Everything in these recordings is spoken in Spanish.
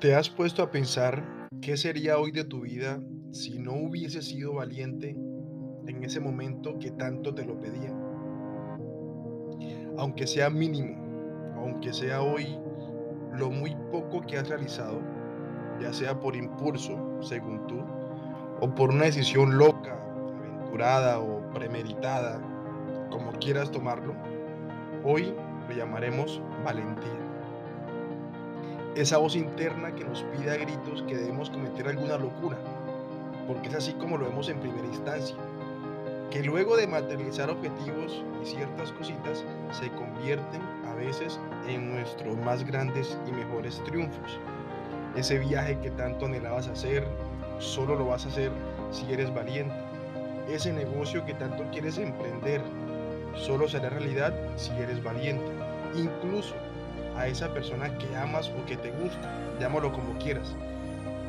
¿Te has puesto a pensar qué sería hoy de tu vida si no hubieses sido valiente en ese momento que tanto te lo pedía? Aunque sea mínimo, aunque sea hoy lo muy poco que has realizado, ya sea por impulso, según tú, o por una decisión loca, aventurada o premeditada, como quieras tomarlo, hoy lo llamaremos valentía esa voz interna que nos pide a gritos que debemos cometer alguna locura, porque es así como lo vemos en primera instancia, que luego de materializar objetivos y ciertas cositas se convierten a veces en nuestros más grandes y mejores triunfos. Ese viaje que tanto anhelabas hacer, solo lo vas a hacer si eres valiente. Ese negocio que tanto quieres emprender, solo será realidad si eres valiente. Incluso a esa persona que amas o que te gusta, llámalo como quieras.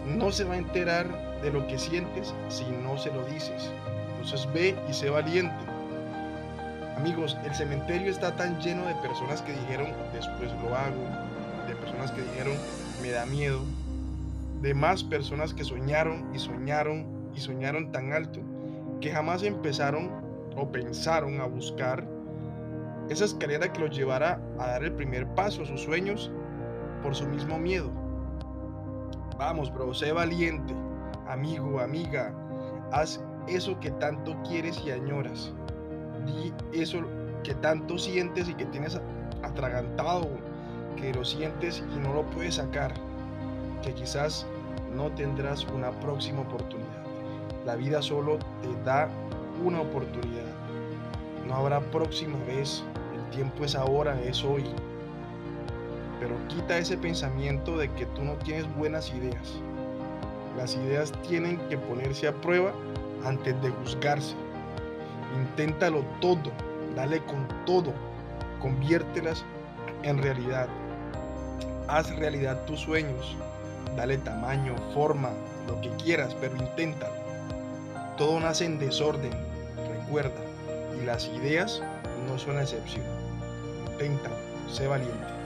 No se va a enterar de lo que sientes si no se lo dices. Entonces ve y sé valiente. Amigos, el cementerio está tan lleno de personas que dijeron después lo hago, de personas que dijeron me da miedo, de más personas que soñaron y soñaron y soñaron tan alto que jamás empezaron o pensaron a buscar esa escalera que los llevará a dar el primer paso a sus sueños por su mismo miedo. Vamos, bro, sé valiente, amigo, amiga, haz eso que tanto quieres y añoras. Di eso que tanto sientes y que tienes atragantado, que lo sientes y no lo puedes sacar, que quizás no tendrás una próxima oportunidad. La vida solo te da una oportunidad. No habrá próxima vez tiempo es ahora, es hoy. Pero quita ese pensamiento de que tú no tienes buenas ideas. Las ideas tienen que ponerse a prueba antes de juzgarse. Inténtalo todo, dale con todo, conviértelas en realidad. Haz realidad tus sueños, dale tamaño, forma, lo que quieras, pero inténtalo. Todo nace en desorden, recuerda, y las ideas no son la excepción. Intenta, sé valiente.